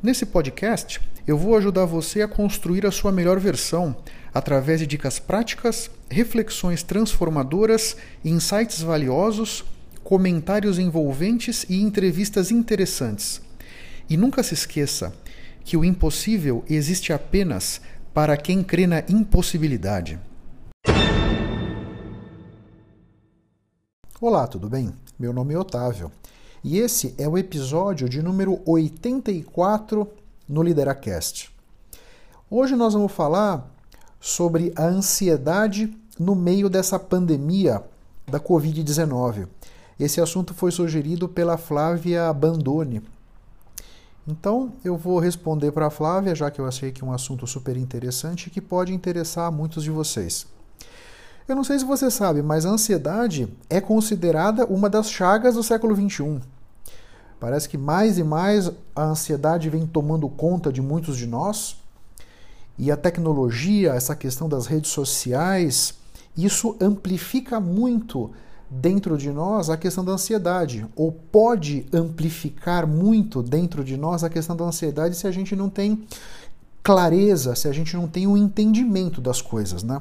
Nesse podcast, eu vou ajudar você a construir a sua melhor versão através de dicas práticas, reflexões transformadoras, insights valiosos, comentários envolventes e entrevistas interessantes. E nunca se esqueça que o impossível existe apenas para quem crê na impossibilidade. Olá, tudo bem? Meu nome é Otávio e esse é o episódio de número 84 no Lideracast. Hoje nós vamos falar sobre a ansiedade no meio dessa pandemia da Covid-19. Esse assunto foi sugerido pela Flávia Bandone. Então eu vou responder para a Flávia, já que eu achei que é um assunto super interessante que pode interessar a muitos de vocês. Eu não sei se você sabe, mas a ansiedade é considerada uma das chagas do século XXI. Parece que mais e mais a ansiedade vem tomando conta de muitos de nós. E a tecnologia, essa questão das redes sociais, isso amplifica muito dentro de nós a questão da ansiedade, ou pode amplificar muito dentro de nós a questão da ansiedade se a gente não tem clareza, se a gente não tem um entendimento das coisas, né?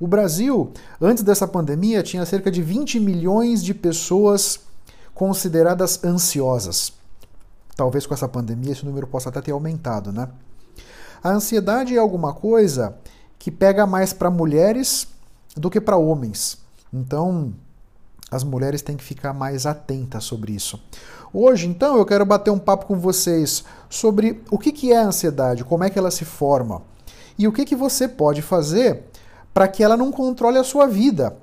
O Brasil, antes dessa pandemia, tinha cerca de 20 milhões de pessoas consideradas ansiosas. Talvez com essa pandemia esse número possa até ter aumentado, né? A ansiedade é alguma coisa que pega mais para mulheres do que para homens. Então, as mulheres têm que ficar mais atentas sobre isso. Hoje, então, eu quero bater um papo com vocês sobre o que é a ansiedade, como é que ela se forma e o que, que você pode fazer para que ela não controle a sua vida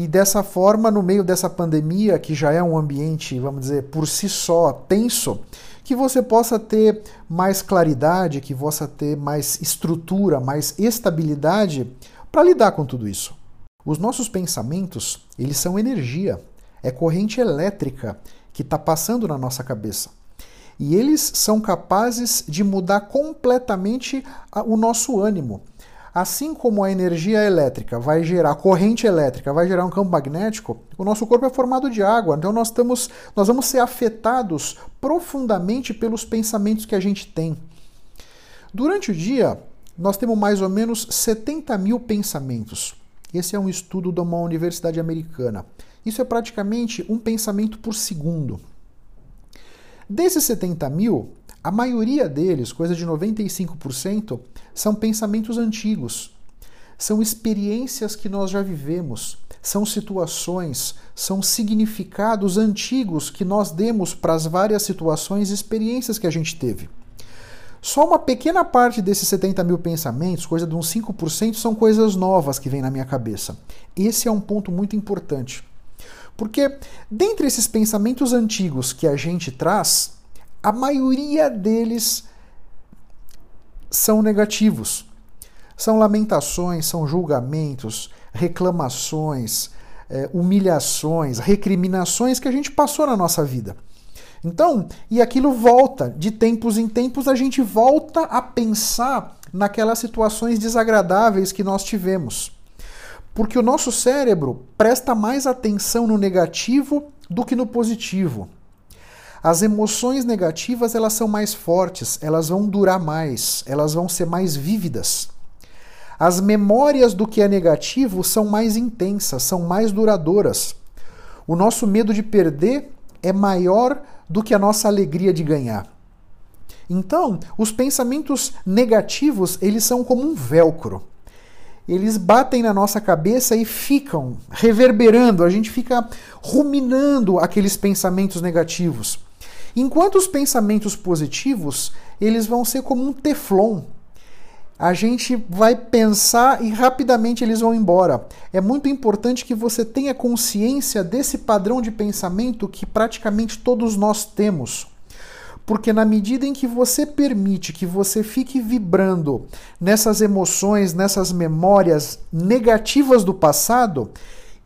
e dessa forma, no meio dessa pandemia, que já é um ambiente, vamos dizer, por si só tenso, que você possa ter mais claridade, que possa ter mais estrutura, mais estabilidade para lidar com tudo isso. Os nossos pensamentos, eles são energia, é corrente elétrica que está passando na nossa cabeça. E eles são capazes de mudar completamente o nosso ânimo. Assim como a energia elétrica vai gerar corrente elétrica, vai gerar um campo magnético, o nosso corpo é formado de água, então nós, estamos, nós vamos ser afetados profundamente pelos pensamentos que a gente tem. Durante o dia, nós temos mais ou menos 70 mil pensamentos. Esse é um estudo de uma universidade americana. Isso é praticamente um pensamento por segundo. Desses 70 mil, a maioria deles, coisa de 95%, são pensamentos antigos. São experiências que nós já vivemos, são situações, são significados antigos que nós demos para as várias situações e experiências que a gente teve. Só uma pequena parte desses 70 mil pensamentos, coisa de uns 5%, são coisas novas que vêm na minha cabeça. Esse é um ponto muito importante. Porque, dentre esses pensamentos antigos que a gente traz, a maioria deles são negativos. São lamentações, são julgamentos, reclamações, é, humilhações, recriminações que a gente passou na nossa vida. Então, e aquilo volta, de tempos em tempos a gente volta a pensar naquelas situações desagradáveis que nós tivemos. Porque o nosso cérebro presta mais atenção no negativo do que no positivo. As emoções negativas elas são mais fortes, elas vão durar mais, elas vão ser mais vívidas. As memórias do que é negativo são mais intensas, são mais duradouras. O nosso medo de perder é maior do que a nossa alegria de ganhar. Então, os pensamentos negativos, eles são como um velcro. Eles batem na nossa cabeça e ficam reverberando, a gente fica ruminando aqueles pensamentos negativos. Enquanto os pensamentos positivos, eles vão ser como um teflon. A gente vai pensar e rapidamente eles vão embora. É muito importante que você tenha consciência desse padrão de pensamento que praticamente todos nós temos. Porque na medida em que você permite que você fique vibrando nessas emoções, nessas memórias negativas do passado,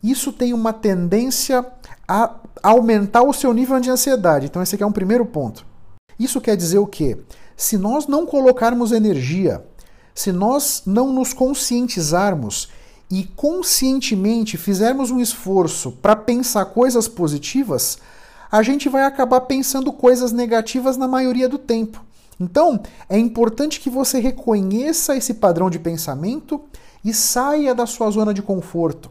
isso tem uma tendência a aumentar o seu nível de ansiedade. Então, esse aqui é um primeiro ponto. Isso quer dizer o quê? Se nós não colocarmos energia, se nós não nos conscientizarmos e conscientemente fizermos um esforço para pensar coisas positivas, a gente vai acabar pensando coisas negativas na maioria do tempo. Então, é importante que você reconheça esse padrão de pensamento e saia da sua zona de conforto.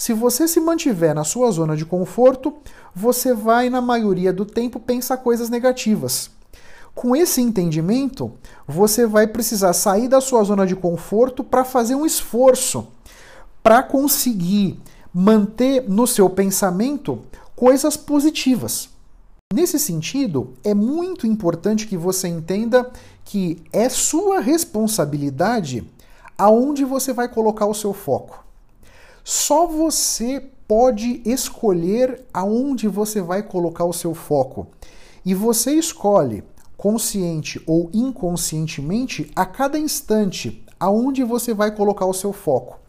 Se você se mantiver na sua zona de conforto, você vai, na maioria do tempo, pensar coisas negativas. Com esse entendimento, você vai precisar sair da sua zona de conforto para fazer um esforço para conseguir manter no seu pensamento coisas positivas. Nesse sentido, é muito importante que você entenda que é sua responsabilidade aonde você vai colocar o seu foco. Só você pode escolher aonde você vai colocar o seu foco. E você escolhe, consciente ou inconscientemente, a cada instante, aonde você vai colocar o seu foco.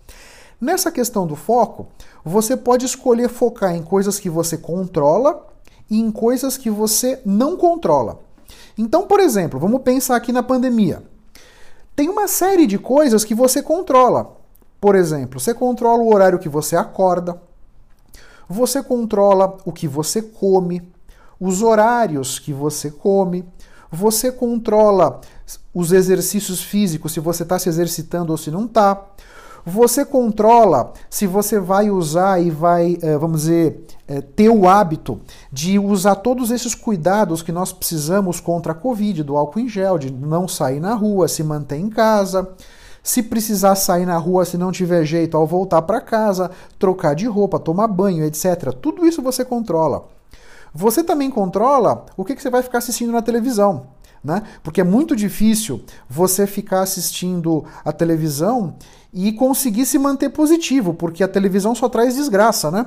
Nessa questão do foco, você pode escolher focar em coisas que você controla e em coisas que você não controla. Então, por exemplo, vamos pensar aqui na pandemia. Tem uma série de coisas que você controla. Por exemplo, você controla o horário que você acorda, você controla o que você come, os horários que você come, você controla os exercícios físicos, se você está se exercitando ou se não está. Você controla se você vai usar e vai, eh, vamos dizer, eh, ter o hábito de usar todos esses cuidados que nós precisamos contra a Covid, do álcool em gel, de não sair na rua, se manter em casa. Se precisar sair na rua, se não tiver jeito, ao voltar para casa, trocar de roupa, tomar banho, etc. Tudo isso você controla. Você também controla o que, que você vai ficar assistindo na televisão. Né? Porque é muito difícil você ficar assistindo a televisão e conseguir se manter positivo, porque a televisão só traz desgraça, né?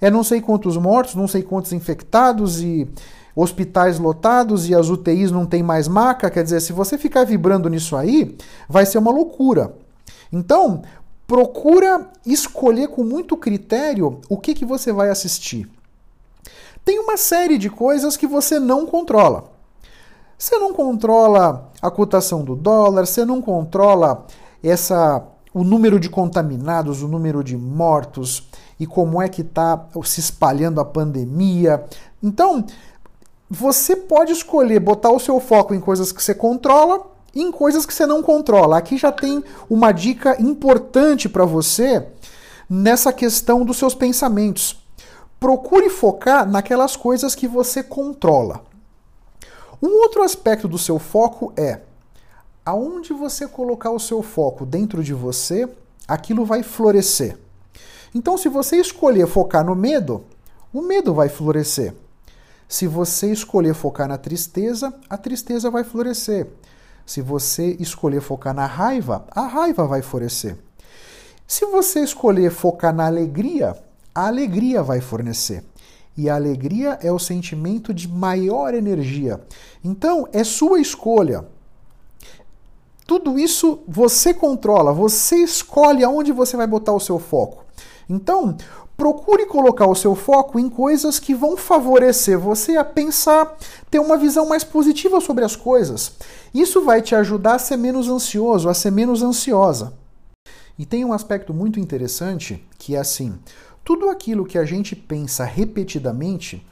É não sei quantos mortos, não sei quantos infectados e hospitais lotados e as UTIs não tem mais maca, quer dizer, se você ficar vibrando nisso aí, vai ser uma loucura. Então, procura escolher com muito critério o que, que você vai assistir. Tem uma série de coisas que você não controla. Você não controla a cotação do dólar, você não controla essa o número de contaminados, o número de mortos e como é que está se espalhando a pandemia. Então, você pode escolher botar o seu foco em coisas que você controla e em coisas que você não controla. Aqui já tem uma dica importante para você nessa questão dos seus pensamentos. Procure focar naquelas coisas que você controla. Um outro aspecto do seu foco é aonde você colocar o seu foco dentro de você, aquilo vai florescer. Então, se você escolher focar no medo, o medo vai florescer. Se você escolher focar na tristeza, a tristeza vai florescer. Se você escolher focar na raiva, a raiva vai florescer. Se você escolher focar na alegria, a alegria vai fornecer. E a alegria é o sentimento de maior energia. Então, é sua escolha. Tudo isso você controla, você escolhe aonde você vai botar o seu foco. Então, procure colocar o seu foco em coisas que vão favorecer você a pensar, ter uma visão mais positiva sobre as coisas. Isso vai te ajudar a ser menos ansioso, a ser menos ansiosa. E tem um aspecto muito interessante que é assim: tudo aquilo que a gente pensa repetidamente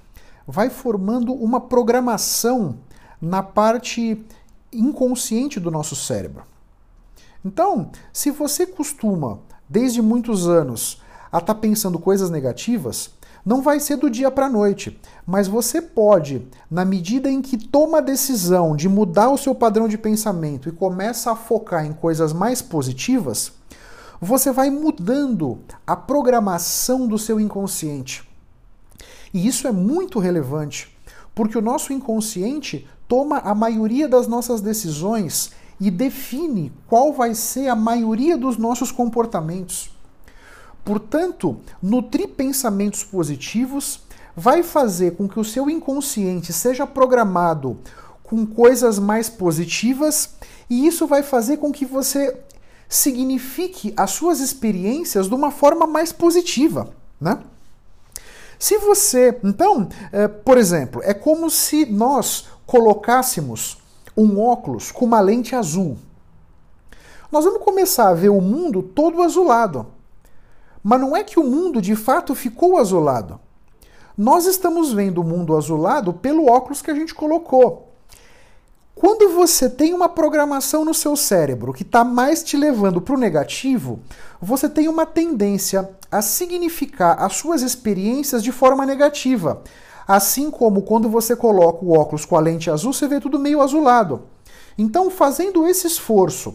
vai formando uma programação na parte inconsciente do nosso cérebro. Então, se você costuma, desde muitos anos, a estar tá pensando coisas negativas, não vai ser do dia para a noite, mas você pode, na medida em que toma a decisão de mudar o seu padrão de pensamento e começa a focar em coisas mais positivas, você vai mudando a programação do seu inconsciente. E isso é muito relevante, porque o nosso inconsciente toma a maioria das nossas decisões e define qual vai ser a maioria dos nossos comportamentos. Portanto, nutrir pensamentos positivos vai fazer com que o seu inconsciente seja programado com coisas mais positivas e isso vai fazer com que você signifique as suas experiências de uma forma mais positiva, né? Se você, então, é, por exemplo, é como se nós colocássemos um óculos com uma lente azul. Nós vamos começar a ver o mundo todo azulado. Mas não é que o mundo de fato ficou azulado. Nós estamos vendo o mundo azulado pelo óculos que a gente colocou. Quando você tem uma programação no seu cérebro que está mais te levando para o negativo, você tem uma tendência a significar as suas experiências de forma negativa. Assim como quando você coloca o óculos com a lente azul, você vê tudo meio azulado. Então, fazendo esse esforço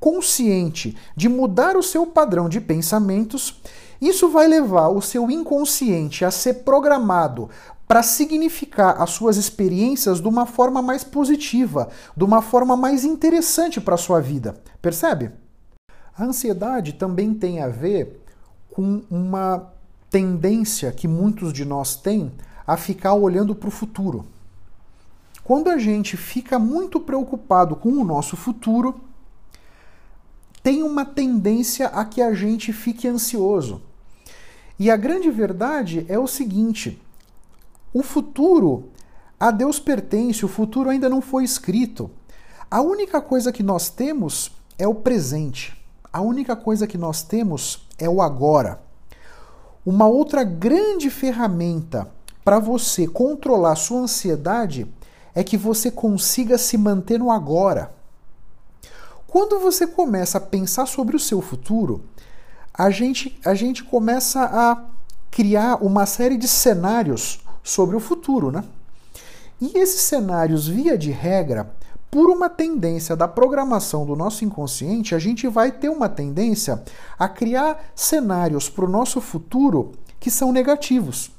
consciente de mudar o seu padrão de pensamentos, isso vai levar o seu inconsciente a ser programado para significar as suas experiências de uma forma mais positiva, de uma forma mais interessante para a sua vida. Percebe? A ansiedade também tem a ver com uma tendência que muitos de nós têm a ficar olhando para o futuro. Quando a gente fica muito preocupado com o nosso futuro, tem uma tendência a que a gente fique ansioso. E a grande verdade é o seguinte: o futuro a Deus pertence, o futuro ainda não foi escrito. A única coisa que nós temos é o presente. A única coisa que nós temos é o agora. Uma outra grande ferramenta para você controlar sua ansiedade é que você consiga se manter no agora. Quando você começa a pensar sobre o seu futuro, a gente, a gente começa a criar uma série de cenários sobre o futuro, né? E esses cenários, via de regra, por uma tendência da programação do nosso inconsciente, a gente vai ter uma tendência a criar cenários para o nosso futuro que são negativos.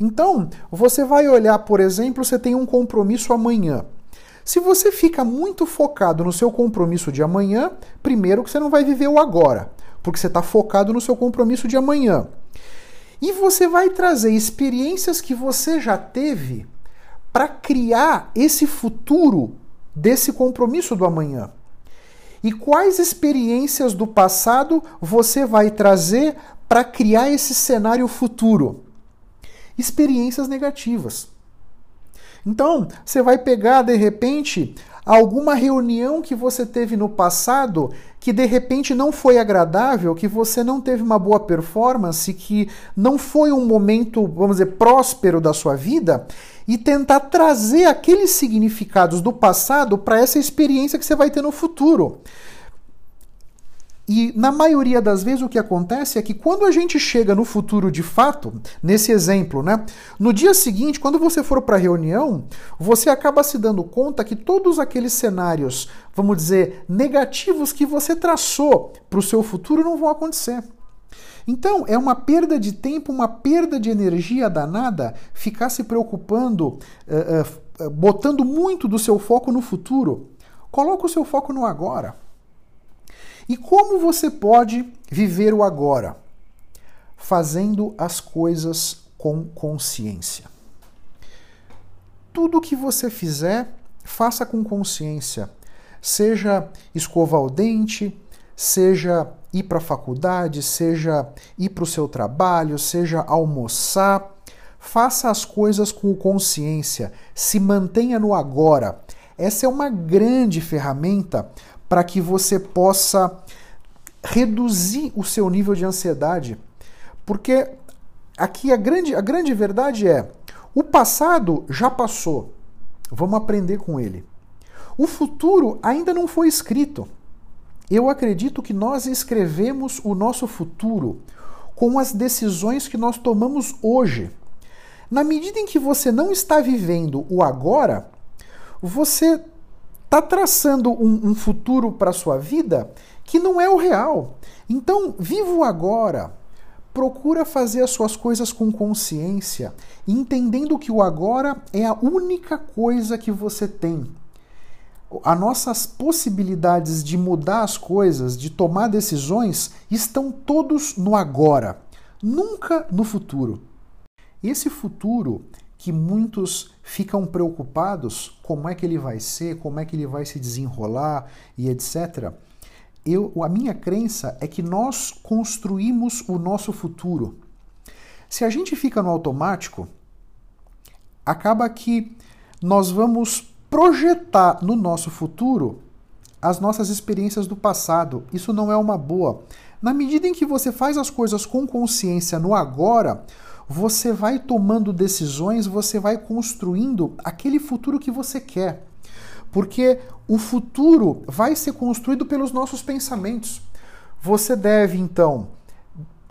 Então, você vai olhar, por exemplo, você tem um compromisso amanhã. Se você fica muito focado no seu compromisso de amanhã, primeiro que você não vai viver o agora, porque você está focado no seu compromisso de amanhã. E você vai trazer experiências que você já teve para criar esse futuro desse compromisso do amanhã. E quais experiências do passado você vai trazer para criar esse cenário futuro? Experiências negativas. Então, você vai pegar de repente alguma reunião que você teve no passado que de repente não foi agradável, que você não teve uma boa performance, que não foi um momento, vamos dizer, próspero da sua vida, e tentar trazer aqueles significados do passado para essa experiência que você vai ter no futuro. E na maioria das vezes o que acontece é que quando a gente chega no futuro de fato, nesse exemplo, né, no dia seguinte, quando você for para a reunião, você acaba se dando conta que todos aqueles cenários, vamos dizer, negativos que você traçou para o seu futuro não vão acontecer. Então, é uma perda de tempo, uma perda de energia danada ficar se preocupando, uh, uh, botando muito do seu foco no futuro. Coloca o seu foco no agora. E como você pode viver o agora? Fazendo as coisas com consciência. Tudo que você fizer, faça com consciência. Seja escovar o dente, seja ir para a faculdade, seja ir para o seu trabalho, seja almoçar. Faça as coisas com consciência, se mantenha no agora. Essa é uma grande ferramenta para que você possa reduzir o seu nível de ansiedade. Porque aqui a grande, a grande verdade é: o passado já passou, vamos aprender com ele. O futuro ainda não foi escrito. Eu acredito que nós escrevemos o nosso futuro com as decisões que nós tomamos hoje. Na medida em que você não está vivendo o agora, você está traçando um, um futuro para a sua vida que não é o real. Então, viva o agora. Procura fazer as suas coisas com consciência, entendendo que o agora é a única coisa que você tem. As nossas possibilidades de mudar as coisas, de tomar decisões, estão todos no agora, nunca no futuro. Esse futuro que muitos ficam preocupados como é que ele vai ser, como é que ele vai se desenrolar e etc. Eu, a minha crença é que nós construímos o nosso futuro. Se a gente fica no automático, acaba que nós vamos projetar no nosso futuro as nossas experiências do passado. Isso não é uma boa. Na medida em que você faz as coisas com consciência no agora, você vai tomando decisões, você vai construindo aquele futuro que você quer. Porque o futuro vai ser construído pelos nossos pensamentos. Você deve, então,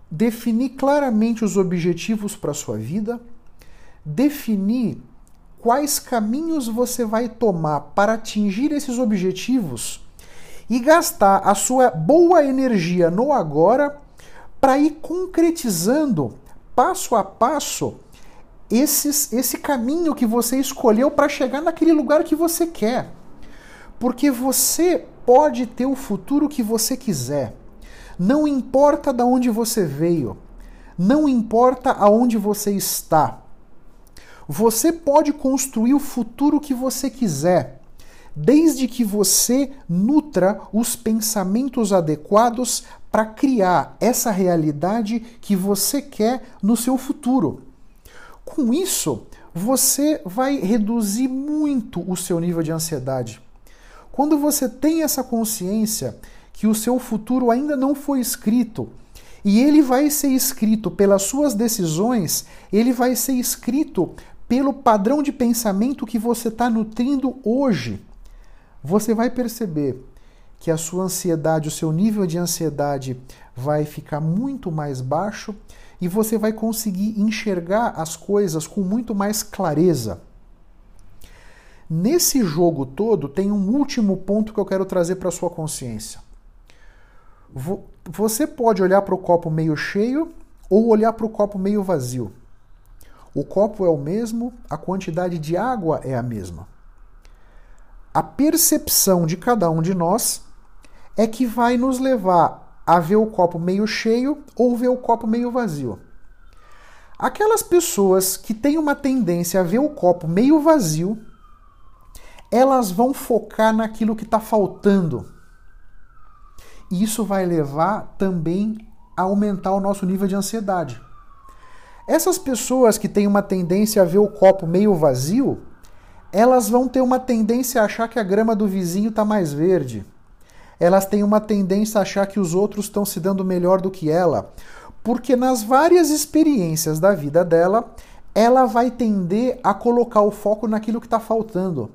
definir claramente os objetivos para a sua vida, definir quais caminhos você vai tomar para atingir esses objetivos e gastar a sua boa energia no agora para ir concretizando passo a passo esses, esse caminho que você escolheu para chegar naquele lugar que você quer. Porque você pode ter o futuro que você quiser. Não importa de onde você veio, não importa aonde você está. Você pode construir o futuro que você quiser, desde que você nutra os pensamentos adequados para criar essa realidade que você quer no seu futuro. Com isso, você vai reduzir muito o seu nível de ansiedade. Quando você tem essa consciência que o seu futuro ainda não foi escrito, e ele vai ser escrito pelas suas decisões, ele vai ser escrito pelo padrão de pensamento que você está nutrindo hoje, você vai perceber que a sua ansiedade, o seu nível de ansiedade vai ficar muito mais baixo e você vai conseguir enxergar as coisas com muito mais clareza. Nesse jogo todo, tem um último ponto que eu quero trazer para sua consciência. Você pode olhar para o copo meio cheio ou olhar para o copo meio vazio. O copo é o mesmo, a quantidade de água é a mesma. A percepção de cada um de nós é que vai nos levar a ver o copo meio cheio ou ver o copo meio vazio. Aquelas pessoas que têm uma tendência a ver o copo meio vazio, elas vão focar naquilo que está faltando. E isso vai levar também a aumentar o nosso nível de ansiedade. Essas pessoas que têm uma tendência a ver o copo meio vazio, elas vão ter uma tendência a achar que a grama do vizinho está mais verde elas têm uma tendência a achar que os outros estão se dando melhor do que ela, porque nas várias experiências da vida dela, ela vai tender a colocar o foco naquilo que está faltando.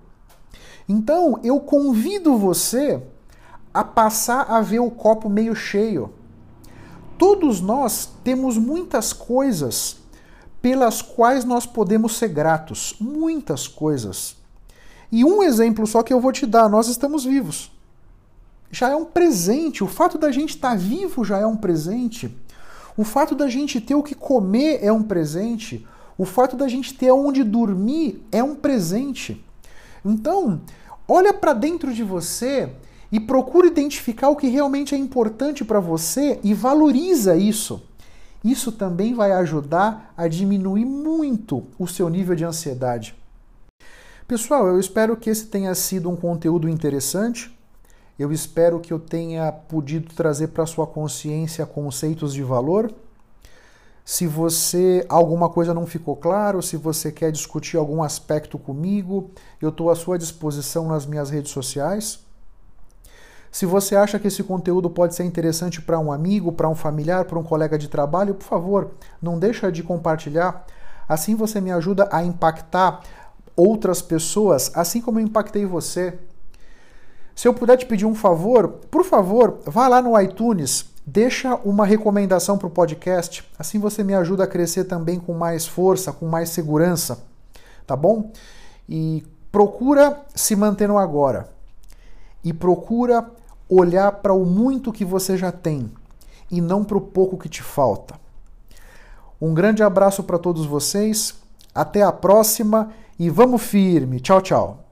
Então, eu convido você a passar a ver o copo meio cheio. Todos nós temos muitas coisas pelas quais nós podemos ser gratos, muitas coisas. E um exemplo só que eu vou te dar: nós estamos vivos já é um presente. O fato da gente estar tá vivo já é um presente. O fato da gente ter o que comer é um presente. O fato da gente ter onde dormir é um presente. Então, olha para dentro de você e procura identificar o que realmente é importante para você e valoriza isso. Isso também vai ajudar a diminuir muito o seu nível de ansiedade. Pessoal, eu espero que esse tenha sido um conteúdo interessante. Eu espero que eu tenha podido trazer para sua consciência conceitos de valor. Se você alguma coisa não ficou claro, se você quer discutir algum aspecto comigo, eu estou à sua disposição nas minhas redes sociais. Se você acha que esse conteúdo pode ser interessante para um amigo, para um familiar, para um colega de trabalho, por favor, não deixa de compartilhar. Assim você me ajuda a impactar outras pessoas, assim como eu impactei você. Se eu puder te pedir um favor, por favor, vá lá no iTunes, deixa uma recomendação para o podcast. Assim você me ajuda a crescer também com mais força, com mais segurança, tá bom? E procura se manter no agora. E procura olhar para o muito que você já tem e não para o pouco que te falta. Um grande abraço para todos vocês. Até a próxima e vamos firme. Tchau, tchau.